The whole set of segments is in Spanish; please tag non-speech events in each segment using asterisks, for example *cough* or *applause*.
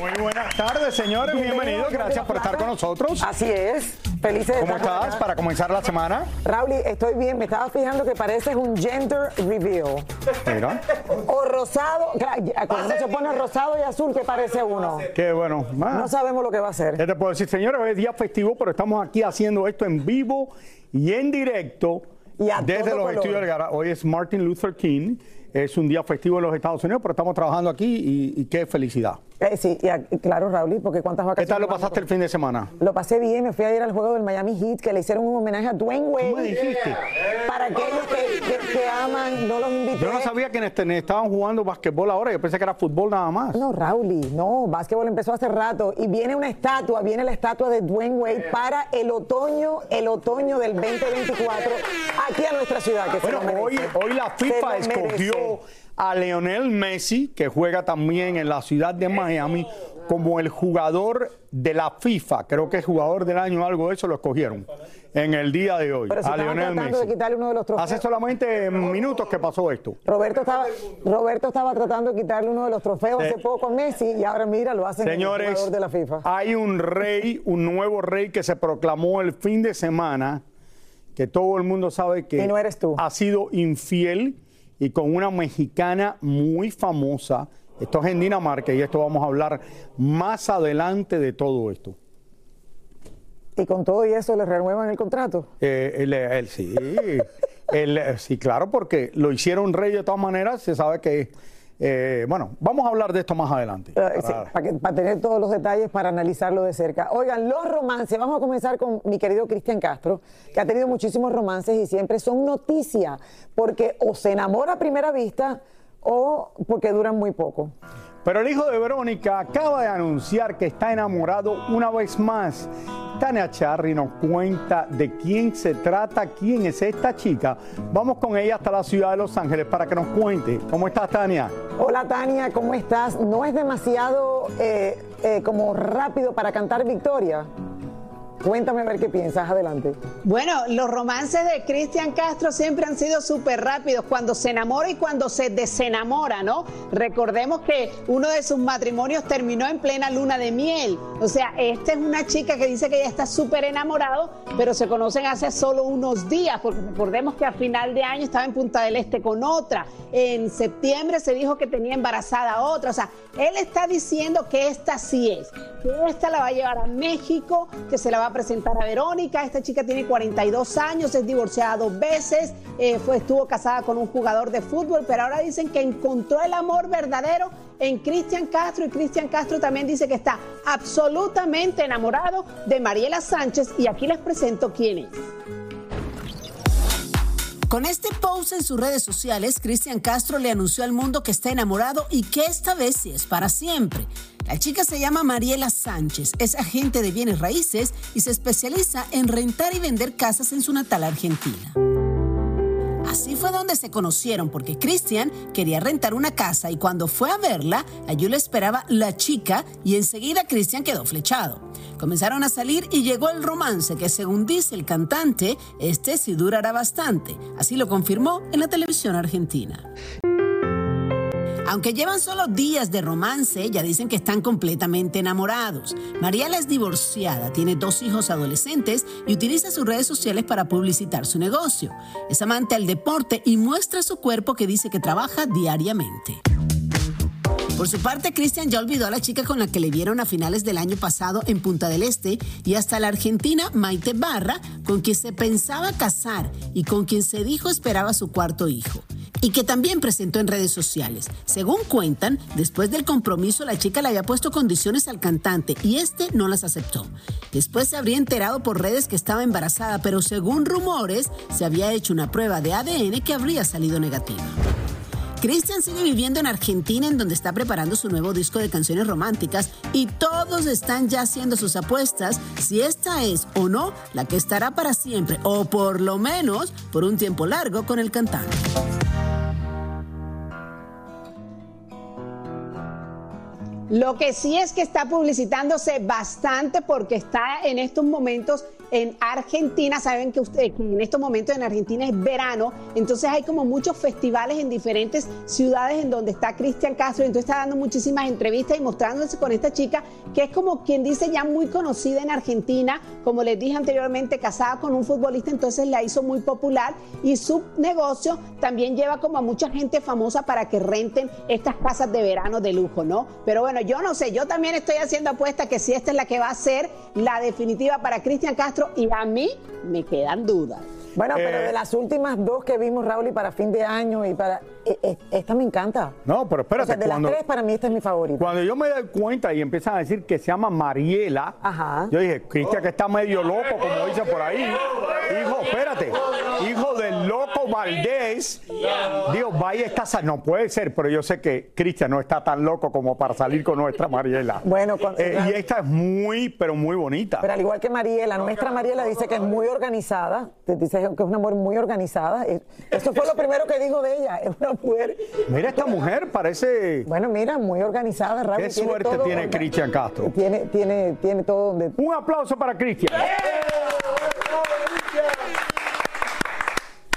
Muy buenas tardes, señores. Bienvenidos. Gracias por estar con nosotros. Así es. Felices de ¿Cómo estar estás acá. para comenzar la semana? Raúl, estoy bien. Me estaba fijando que pareces un gender reveal. Mira, O rosado. Claro, ya, Cuando uno se pone rosado y azul, ¿qué parece uno? qué bueno. Ah, No sabemos lo que va a hacer. ¿Qué te puedo decir, señores? Hoy es día festivo, pero estamos aquí haciendo esto en vivo y en directo Y a desde todo los color. estudios del Gara. Hoy es Martin Luther King. Es un día festivo en los Estados Unidos, pero estamos trabajando aquí y, y qué felicidad. Eh, sí, y a- y claro, Raúl, porque cuántas ¿Qué vacaciones. tal lo pasaste el fin de semana? Lo pasé bien, me fui a ir al juego del Miami Heat, que le hicieron un homenaje a Dwayne Wade. ¿Cómo me dijiste? Para aquellos que, que- que aman, no los invité. Yo no sabía que este- estaban jugando basquetbol ahora, yo pensé que era fútbol nada más. No, Raúl, no, básquetbol empezó hace rato y viene una estatua, viene la estatua de Dwayne Wade para el otoño, el otoño del 2024 aquí a nuestra ciudad. Que Bueno, hoy, hoy la FIFA escogió. A Leonel Messi, que juega también en la ciudad de Miami, como el jugador de la FIFA. Creo que es jugador del año, algo de eso lo escogieron en el día de hoy. Pero si a Leonel Messi. de quitarle uno de los trofeos. Hace solamente minutos que pasó esto. Roberto estaba, Roberto estaba tratando de quitarle uno de los trofeos hace poco a Messi y ahora mira, lo hacen el Señores, jugador de la FIFA. hay un rey, un nuevo rey que se proclamó el fin de semana, que todo el mundo sabe que Y no eres tú. ha sido infiel y con una mexicana muy famosa. Esto es en Dinamarca y esto vamos a hablar más adelante de todo esto. Y con todo y eso le renuevan el contrato. Eh, él sí, *laughs* eh, sí, claro, porque lo hicieron rey de todas maneras, se sabe que, eh, bueno, vamos a hablar de esto más adelante. Eh, sí, Para- para, que- para tener todos los detalles, para analizarlo de cerca. Oigan, los romances, vamos a comenzar con mi querido Cristian Castro, que ha tenido muchísimos romances y siempre son noticia, porque o se enamora a primera vista o porque duran muy poco. Pero el hijo de Verónica acaba de anunciar que está enamorado una vez más. Tania Charry nos cuenta de quién se trata, quién es esta chica. Vamos con ella hasta la ciudad de Los Ángeles para que nos cuente. ¿Cómo estás, Tania? Hola Tania, ¿cómo estás? ¿No es demasiado eh, eh, como rápido para cantar Victoria? Cuéntame a ver qué piensas, adelante. Bueno, los romances de Cristian Castro siempre han sido súper rápidos, cuando se enamora y cuando se desenamora, ¿no? Recordemos que uno de sus matrimonios terminó en plena luna de miel. O sea, esta es una chica que dice que ya está súper enamorado, pero se conocen hace solo unos días, porque recordemos que a final de año estaba en Punta del Este con otra. En septiembre se dijo que tenía embarazada a otra. O sea, él está diciendo que esta sí es, que esta la va a llevar a México, que se la va a presentar a Verónica. Esta chica tiene 42 años, es divorciada dos veces, eh, fue, estuvo casada con un jugador de fútbol, pero ahora dicen que encontró el amor verdadero en Cristian Castro y Cristian Castro también dice que está absolutamente enamorado de Mariela Sánchez y aquí les presento quién es. Con este post en sus redes sociales, Cristian Castro le anunció al mundo que está enamorado y que esta vez sí es para siempre. La chica se llama Mariela Sánchez, es agente de bienes raíces y se especializa en rentar y vender casas en su natal Argentina. Fue donde se conocieron porque Cristian quería rentar una casa y cuando fue a verla, allí le esperaba la chica y enseguida Cristian quedó flechado. Comenzaron a salir y llegó el romance que según dice el cantante, este sí durará bastante. Así lo confirmó en la televisión argentina. Aunque llevan solo días de romance, ya dicen que están completamente enamorados. Mariela es divorciada, tiene dos hijos adolescentes y utiliza sus redes sociales para publicitar su negocio. Es amante al deporte y muestra su cuerpo que dice que trabaja diariamente. Por su parte, Cristian ya olvidó a la chica con la que le vieron a finales del año pasado en Punta del Este y hasta la argentina Maite Barra, con quien se pensaba casar y con quien se dijo esperaba su cuarto hijo. Y que también presentó en redes sociales. Según cuentan, después del compromiso la chica le había puesto condiciones al cantante y este no las aceptó. Después se habría enterado por redes que estaba embarazada, pero según rumores se había hecho una prueba de ADN que habría salido negativa. Cristian sigue viviendo en Argentina, en donde está preparando su nuevo disco de canciones románticas y todos están ya haciendo sus apuestas si esta es o no la que estará para siempre, o por lo menos por un tiempo largo con el cantante. Lo que sí es que está publicitándose bastante porque está en estos momentos en Argentina. Saben que, usted, en estos momentos en Argentina es verano, entonces hay como muchos festivales en diferentes ciudades en donde está Cristian Castro. Entonces está dando muchísimas entrevistas y mostrándose con esta chica que es como quien dice ya muy conocida en Argentina, como les dije anteriormente, casada con un futbolista, entonces la hizo muy popular y su negocio también lleva como a mucha gente famosa para que renten estas casas de verano de lujo, ¿no? Pero bueno, yo no sé, yo también estoy haciendo apuesta que si esta es la que va a ser la definitiva para Cristian Castro y a mí me quedan dudas. Bueno, pero Eh, de las últimas dos que vimos, Raúl, y para fin de año y para... eh, eh, esta me encanta. No, pero O espérate, sea, de cuando, las tres, para mí esta es mi favorita. cuando yo me doy cuenta y empiezan a decir que se llama Mariela, Ajá. yo dije, Cristian que está medio loco, como dicen por ahí. Hijo, espérate, hijo del loco Valdés. Digo, vaya, está sa- No puede ser, pero yo sé que Cristian no está tan loco como para salir con nuestra Mariela. Bueno, con- Eh, y esta es muy, pero muy bonita. Pero al igual que Mariela, nuestra Mariela dice que es muy organizada, te dice que es una mujer muy organizada. Eh, Eso fue lo primero que dijo de ella, es una mujer, Mira, esta mujer parece... bueno, mira, muy organizada, Raúl. Qué suerte todo tiene Cristian Castro. Tiene, tiene, tiene todo donde... Un aplauso para Cristian.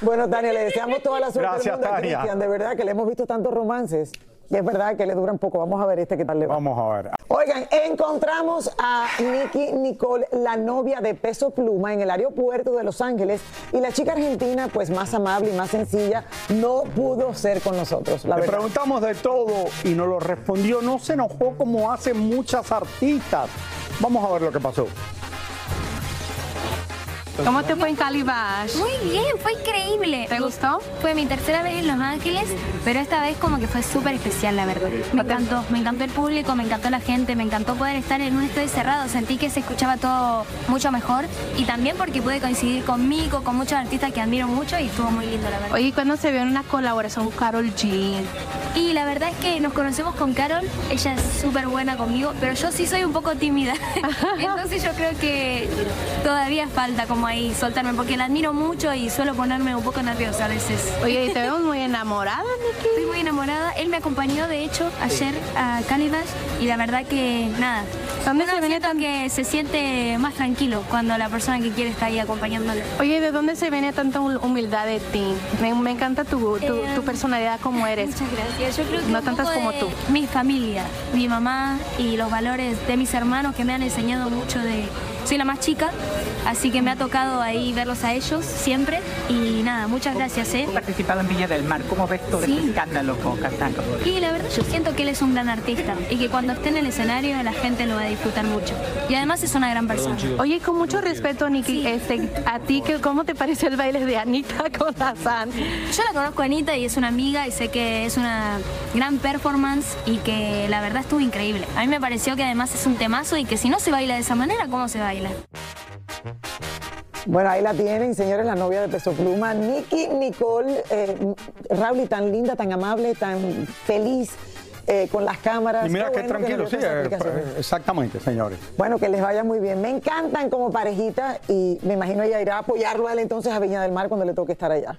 Bueno, Tania, le deseamos toda la suerte Gracias, del mundo a. Cristian, de verdad que le hemos visto tantos romances. Y es verdad que le duran poco. Vamos a ver este qué tal le va. Vamos a ver. Oigan, encontramos a Nicky Nicole, la novia de Peso Pluma, en el aeropuerto de Los Ángeles. Y la chica argentina, pues más amable y más sencilla, no pudo ser con nosotros. La Le verdad. preguntamos de todo y nos lo respondió. No se enojó como hacen muchas artistas. Vamos a ver lo que pasó. ¿Cómo te fue en Calibash? Muy bien, fue increíble. ¿Te gustó? Fue mi tercera vez en Los Ángeles, pero esta vez como que fue súper especial, la verdad. Me encantó, me encantó el público, me encantó la gente, me encantó poder estar en un estadio cerrado. Sentí que se escuchaba todo mucho mejor y también porque pude coincidir conmigo, con muchos artistas que admiro mucho y estuvo muy lindo, la verdad. Oye, ¿y cuando se vio en una colaboración con Carol G? Y la verdad es que nos conocemos con Carol, ella es súper buena conmigo, pero yo sí soy un poco tímida. *laughs* *laughs* Entonces yo creo que todavía falta como ahí soltarme, porque la admiro mucho y suelo ponerme un poco nerviosa a veces. Oye, y te vemos muy enamorada, *laughs* Nicky. Estoy muy enamorada. Él me acompañó, de hecho, ayer a Calibash y la verdad que nada. ¿Dónde Uno se viene siento que se siente más tranquilo cuando la persona que quiere está ahí acompañándole. Oye, ¿de dónde se viene tanta hum- humildad de ti? Me, me encanta tu, tu, Eh, tu personalidad como eres. Muchas gracias. Yo creo que No tantas como tú. Mi familia, mi mamá y los valores de mis hermanos que me han enseñado mucho de... Soy la más chica, así que me ha tocado ahí verlos a ellos siempre. Y nada, muchas gracias, ¿eh? participado en Villa del Mar. ¿Cómo ves todo Sí. este escándalo con Castanco? Y la verdad yo siento que él es un gran artista y que cuando esté en el escenario la gente lo va a disfrutar mucho. Y además es una gran persona. Oye, con mucho respeto, Nicky, este, a ti, ¿qué- ¿cómo te parece el baile de Anita *laughs* con Hassan? Yo la conozco a Anita y es una amiga y sé que es una gran performance y que la verdad estuvo increíble. A mí me pareció que además es un temazo y que si no se baila de esa manera, ¿cómo se baila? Bueno, ahí la tienen, señores, la novia de Peso Pluma, Nicky Nicole, eh, Raúl, y tan linda, tan amable, tan feliz eh, con las cámaras. Y mira Qué qué bueno tranquilo, sí, eh, explicación. exactamente, señores. Bueno, que les vaya muy bien. Me encantan como parejita y me imagino ella irá a apoyarlo a él entonces a Viña del Mar cuando le toque estar allá.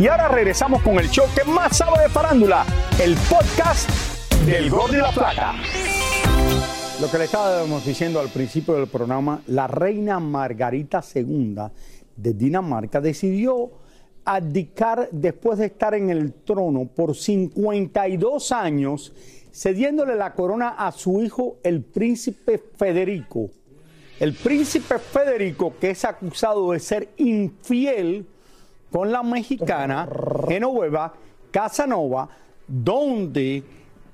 Y ahora regresamos con el show que más sabe de farándula, el podcast del Gol de la Plata. Lo que le estábamos diciendo al principio del programa, la reina Margarita II de Dinamarca decidió abdicar después de estar en el trono por 52 años, cediéndole la corona a su hijo, el príncipe Federico. El príncipe Federico, que es acusado de ser infiel con la mexicana Genoveva Casanova, donde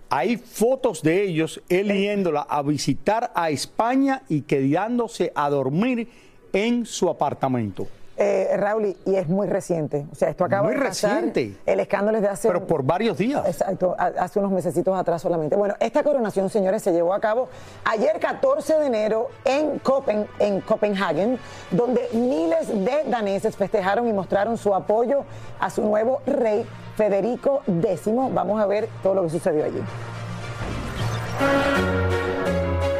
Hay fotos de ellos él yéndola a visitar a España y quedándose a dormir en su apartamento. Eh, Raúl, y es muy reciente. O sea, esto acaba Muy de pasar. reciente. El escándalo es de hace. Pero por varios días. Exacto, hace unos mesecitos atrás solamente. Bueno, esta coronación, señores, se llevó a cabo ayer 14 de enero en, Copen, en Copenhagen, donde miles de daneses festejaron y mostraron su apoyo a su nuevo rey, Federico X. Vamos a ver todo lo que sucedió allí.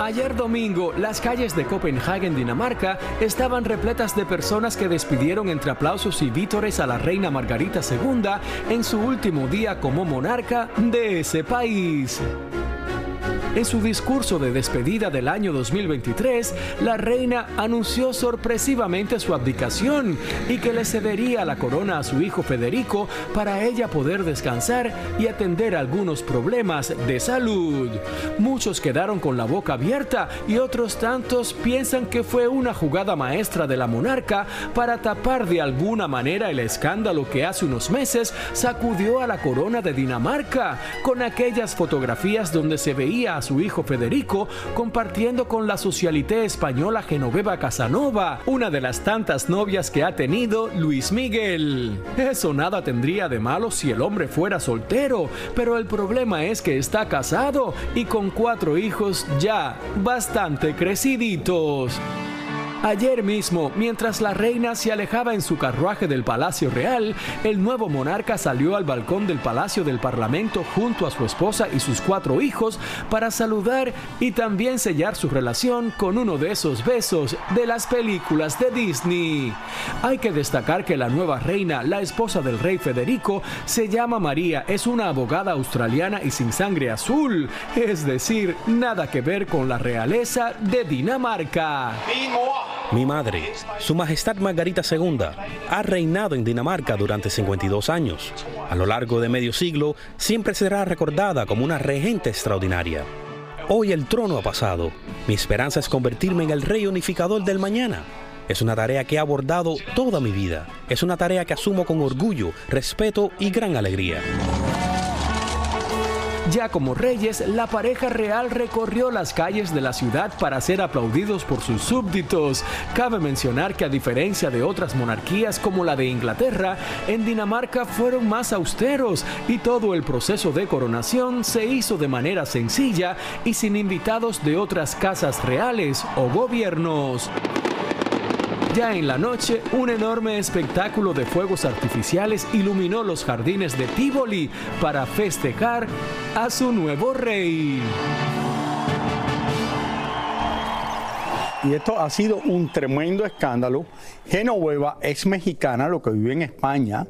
Ayer domingo, las calles de Copenhagen, Dinamarca, estaban repletas de personas que despidieron entre aplausos y vítores a la reina Margarita II en su último día como monarca de ese país. En su discurso de despedida del año 2023, la reina anunció sorpresivamente su abdicación y que le cedería la corona a su hijo Federico para ella poder descansar y atender algunos problemas de salud. Muchos quedaron con la boca abierta y otros tantos piensan que fue una jugada maestra de la monarca para tapar de alguna manera el escándalo que hace unos meses sacudió a la corona de Dinamarca con aquellas fotografías donde se veía a su hijo Federico compartiendo con la socialité española Genoveva Casanova, una de las tantas novias que ha tenido Luis Miguel. Eso nada tendría de malo si el hombre fuera soltero, pero el problema es que está casado y con cuatro hijos ya bastante creciditos. Ayer mismo, mientras la reina se alejaba en su carruaje del Palacio Real, el nuevo monarca salió al balcón del Palacio del Parlamento junto a su esposa y sus cuatro hijos para saludar y también sellar su relación con uno de esos besos de las películas de Disney. Hay que destacar que la nueva reina, la esposa del rey Federico, se llama María, es una abogada australiana y sin sangre azul, es decir, nada que ver con la realeza de Dinamarca. Mi madre, Su Majestad Margarita II, ha reinado en Dinamarca durante 52 años. A lo largo de medio siglo, siempre será recordada como una regente extraordinaria. Hoy el trono ha pasado. Mi esperanza es convertirme en el rey unificador del mañana. Es una tarea que he abordado toda mi vida. Es una tarea que asumo con orgullo, respeto y gran alegría. Ya como reyes, la pareja real recorrió las calles de la ciudad para ser aplaudidos por sus súbditos. Cabe mencionar que a diferencia de otras monarquías como la de Inglaterra, en Dinamarca fueron más austeros y todo el proceso de coronación se hizo de manera sencilla y sin invitados de otras casas reales o gobiernos. Ya en la noche, un enorme espectáculo de fuegos artificiales iluminó los jardines de Tivoli para festejar a su nuevo rey. Y esto ha sido un tremendo escándalo. Genoveva es mexicana, lo que vive en España,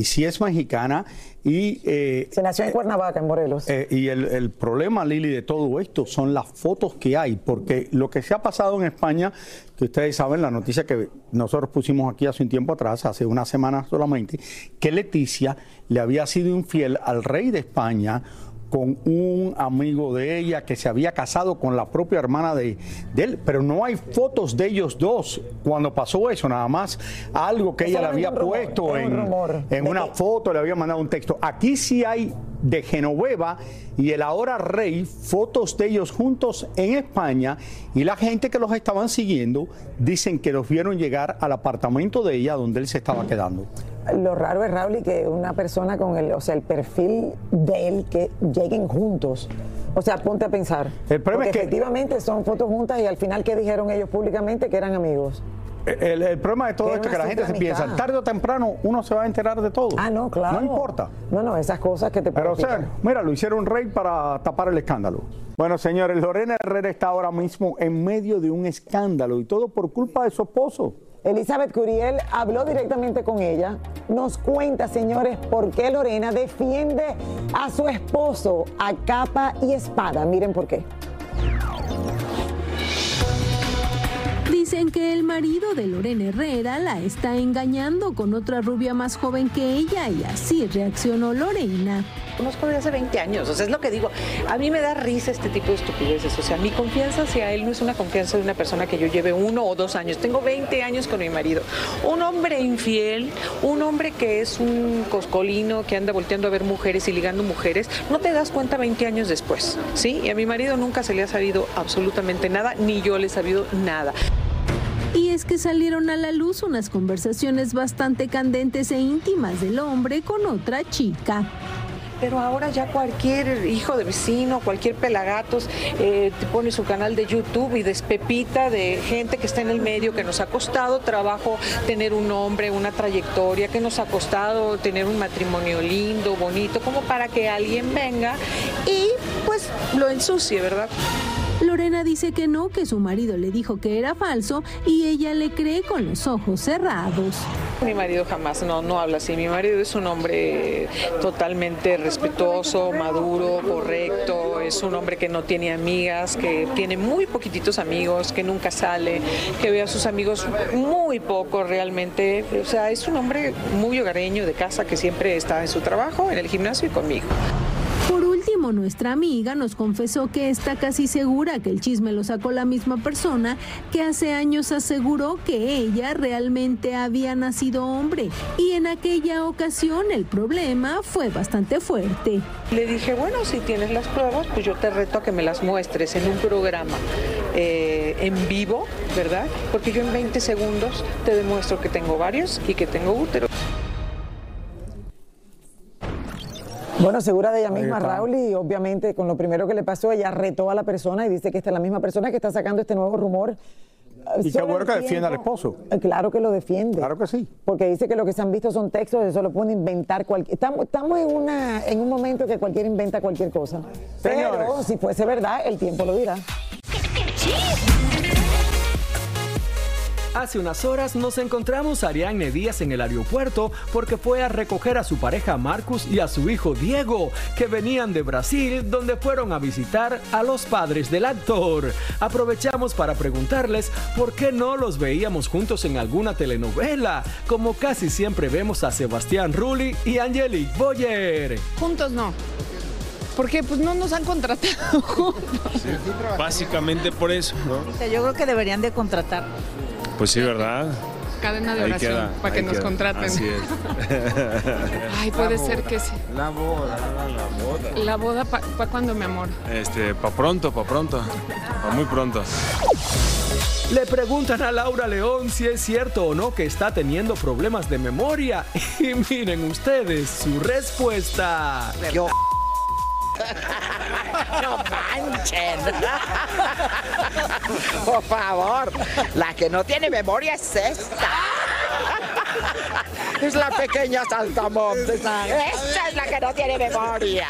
y sí es mexicana. Y, eh, Se nació en Cuernavaca, en Morelos. eh, y el, el problema, Lili, de todo esto son las fotos que hay, porque lo que se ha pasado en España, que ustedes saben, la noticia que nosotros pusimos aquí hace un tiempo atrás, hace una semana solamente, que Leticia le había sido infiel al rey de España con un amigo de ella que se había casado con la propia hermana de, de él, pero no hay fotos de ellos dos cuando pasó eso, nada más algo que ella le había rumor, puesto un en, en una que- foto, le había mandado un texto. Aquí sí hay de Genoveva y el ahora rey, fotos de ellos juntos en España y la gente que los estaban siguiendo dicen que los vieron llegar al apartamento de ella donde él se estaba quedando. Lo raro es, Raúl, y que una persona con el, o sea, el perfil de él, que lleguen juntos. O sea, ponte a pensar. El problema es que- efectivamente son fotos juntas y al final, ¿qué dijeron ellos públicamente? Que eran amigos. El, el problema de todo Que esto es que la gente se piensa, tarde o temprano uno se va a enterar de todo. Ah, no, claro. No importa. No, no, esas cosas que te Pero, o sea, mira, lo hicieron rey para tapar el escándalo. Bueno, señores, Lorena Herrera está ahora mismo en medio de un escándalo y todo por culpa de su esposo. Elizabeth Curiel habló directamente con ella. Nos cuenta, señores, por qué Lorena defiende a su esposo a capa y espada. Miren por qué. Dicen que el marido de Lorena Herrera la está engañando con otra rubia más joven que ella y así reaccionó Lorena. Conozco desde hace 20 años. O sea, es lo que digo. A mí me da risa este tipo de estupideces. O sea, mi confianza hacia él no es una confianza de una persona que yo lleve uno o dos años. Tengo 20 años con mi marido. Un hombre infiel, un hombre que es un coscolino que anda volteando a ver mujeres y ligando mujeres, no te das cuenta 20 años después, ¿sí? Y a mi marido nunca se le ha sabido absolutamente nada, ni yo le he sabido nada. Y es que salieron a la luz unas conversaciones bastante candentes e íntimas del hombre con otra chica. Pero ahora ya cualquier hijo de vecino, cualquier pelagatos, eh, te pone su canal de YouTube y despepita de gente que está en el medio, que nos ha costado trabajo tener un nombre, una trayectoria, que nos ha costado tener un matrimonio lindo, bonito, como para que alguien venga y pues lo ensucie, ¿verdad? Lorena dice que no, que su marido le dijo que era falso y ella le cree con los ojos cerrados. Mi marido jamás no, no habla así. Mi marido es un hombre totalmente respetuoso, maduro, correcto. Es un hombre que no tiene amigas, que tiene muy poquititos amigos, que nunca sale, que ve a sus amigos muy poco realmente. O sea, es un hombre muy hogareño de casa que siempre está en su trabajo, en el gimnasio y conmigo. Nuestra amiga nos confesó que está casi segura que el chisme lo sacó la misma persona que hace años aseguró que ella realmente había nacido hombre y en aquella ocasión el problema fue bastante fuerte. Le dije, bueno, si tienes las pruebas, pues yo te reto a que me las muestres en un programa eh, en vivo, ¿verdad? Porque yo en 20 segundos te demuestro que tengo varios y que tengo útero. Bueno, segura de ella misma. Raúl, y obviamente con lo primero que le pasó, ella retó a la persona y dice que esta es la misma persona que está sacando este nuevo rumor. Y qué bueno que defienda al esposo. Eh, Claro que lo defiende. Claro que sí. Porque dice que lo que se han visto son textos, eso lo pueden inventar cualquier. Estamos, estamos en una en un momento que cualquiera inventa cualquier cosa. Pero Señores. si fuese verdad, el tiempo lo dirá. Hace unas horas nos encontramos a Ariadne Díaz en el aeropuerto porque fue a recoger a su pareja Marcus y a su hijo Diego, que venían de Brasil, donde fueron a visitar a los padres del actor. Aprovechamos para preguntarles por qué no los veíamos juntos en alguna telenovela, como casi siempre vemos a Sebastián Rulli y Angelique Boyer. Juntos no. Porque pues no nos han contratado *laughs* juntos. Básicamente por eso, ¿no? Yo creo que deberían de contratar. Pues sí, ¿verdad? Cadena de oración queda, para que nos queda. contraten. Así es. *laughs* Ay, puede ser que sí. La boda, la boda. La boda para cuando, mi amor. Este, pa' pronto, pa' pronto. Pa' muy pronto. Le preguntan a Laura León si es cierto o no que está teniendo problemas de memoria. *laughs* Y miren ustedes su respuesta. *laughs* No manchen. Por favor, la que no tiene memoria es esta. Es la pequeña saltamontes. Esta es la que no tiene memoria.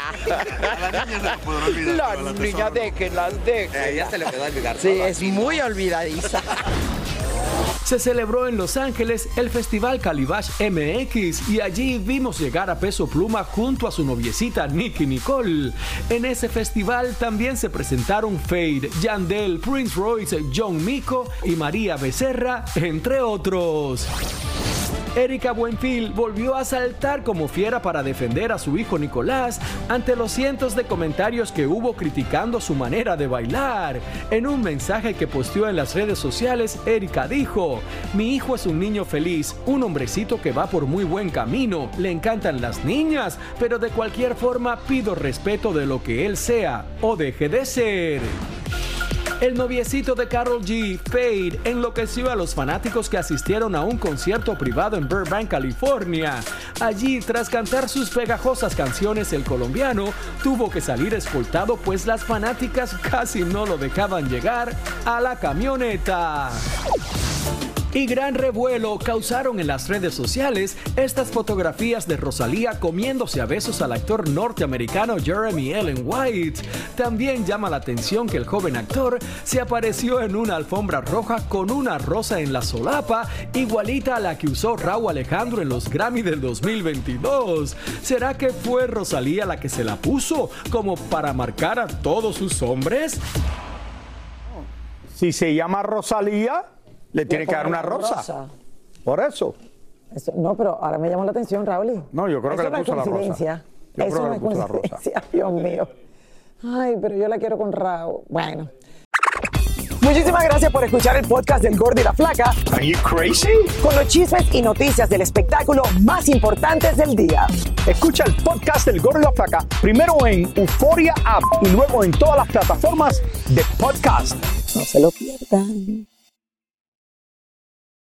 Las niñas déjenlas, déjenlas. ya se le puede olvidar Sí, es muy olvidadiza. Se celebró en Los Ángeles el Festival Calibash MX y allí vimos llegar a Peso Pluma junto a su noviecita Nicky Nicole. En ese festival también se presentaron Fade, Yandel, Prince Royce, John Mico y María Becerra, entre otros. Erika Buenfil volvió a saltar como fiera para defender a su hijo Nicolás ante los cientos de comentarios que hubo criticando su manera de bailar. En un mensaje que posteó en las redes sociales, Erika dijo, mi hijo es un niño feliz, un hombrecito que va por muy buen camino, le encantan las niñas, pero de cualquier forma pido respeto de lo que él sea o deje de ser. El noviecito de Carol G, Fade, enloqueció a los fanáticos que asistieron a un concierto privado en Burbank, California. Allí, tras cantar sus pegajosas canciones, el colombiano tuvo que salir escoltado pues las fanáticas casi no lo dejaban llegar a la camioneta. Y gran revuelo causaron en las redes sociales estas fotografías de Rosalía comiéndose a besos al actor norteamericano Jeremy Allen White. También llama la atención que el joven actor se apareció en una alfombra roja con una rosa en la solapa, igualita a la que usó Raúl Alejandro en los Grammy del 2022. ¿Será que fue Rosalía la que se la puso como para marcar a todos sus hombres? Si se llama Rosalía, le tiene que dar una rosa. rosa. Por eso. Eso- no, pero ahora me llamó la atención, Raúl. No, yo creo que le no es puso la rosa. coincidencia. Yo Eso creo que no es coincidencia, *laughs* Dios mío. Ay, pero yo la quiero con rabo. Bueno. Muchísimas gracias por escuchar el podcast del Gordo y la Flaca. Are you crazy? Con los chismes y noticias del espectáculo más importantes del día. Escucha el podcast del Gordo y la Flaca primero en Euforia App y luego en todas las plataformas de podcast. No se lo pierdan.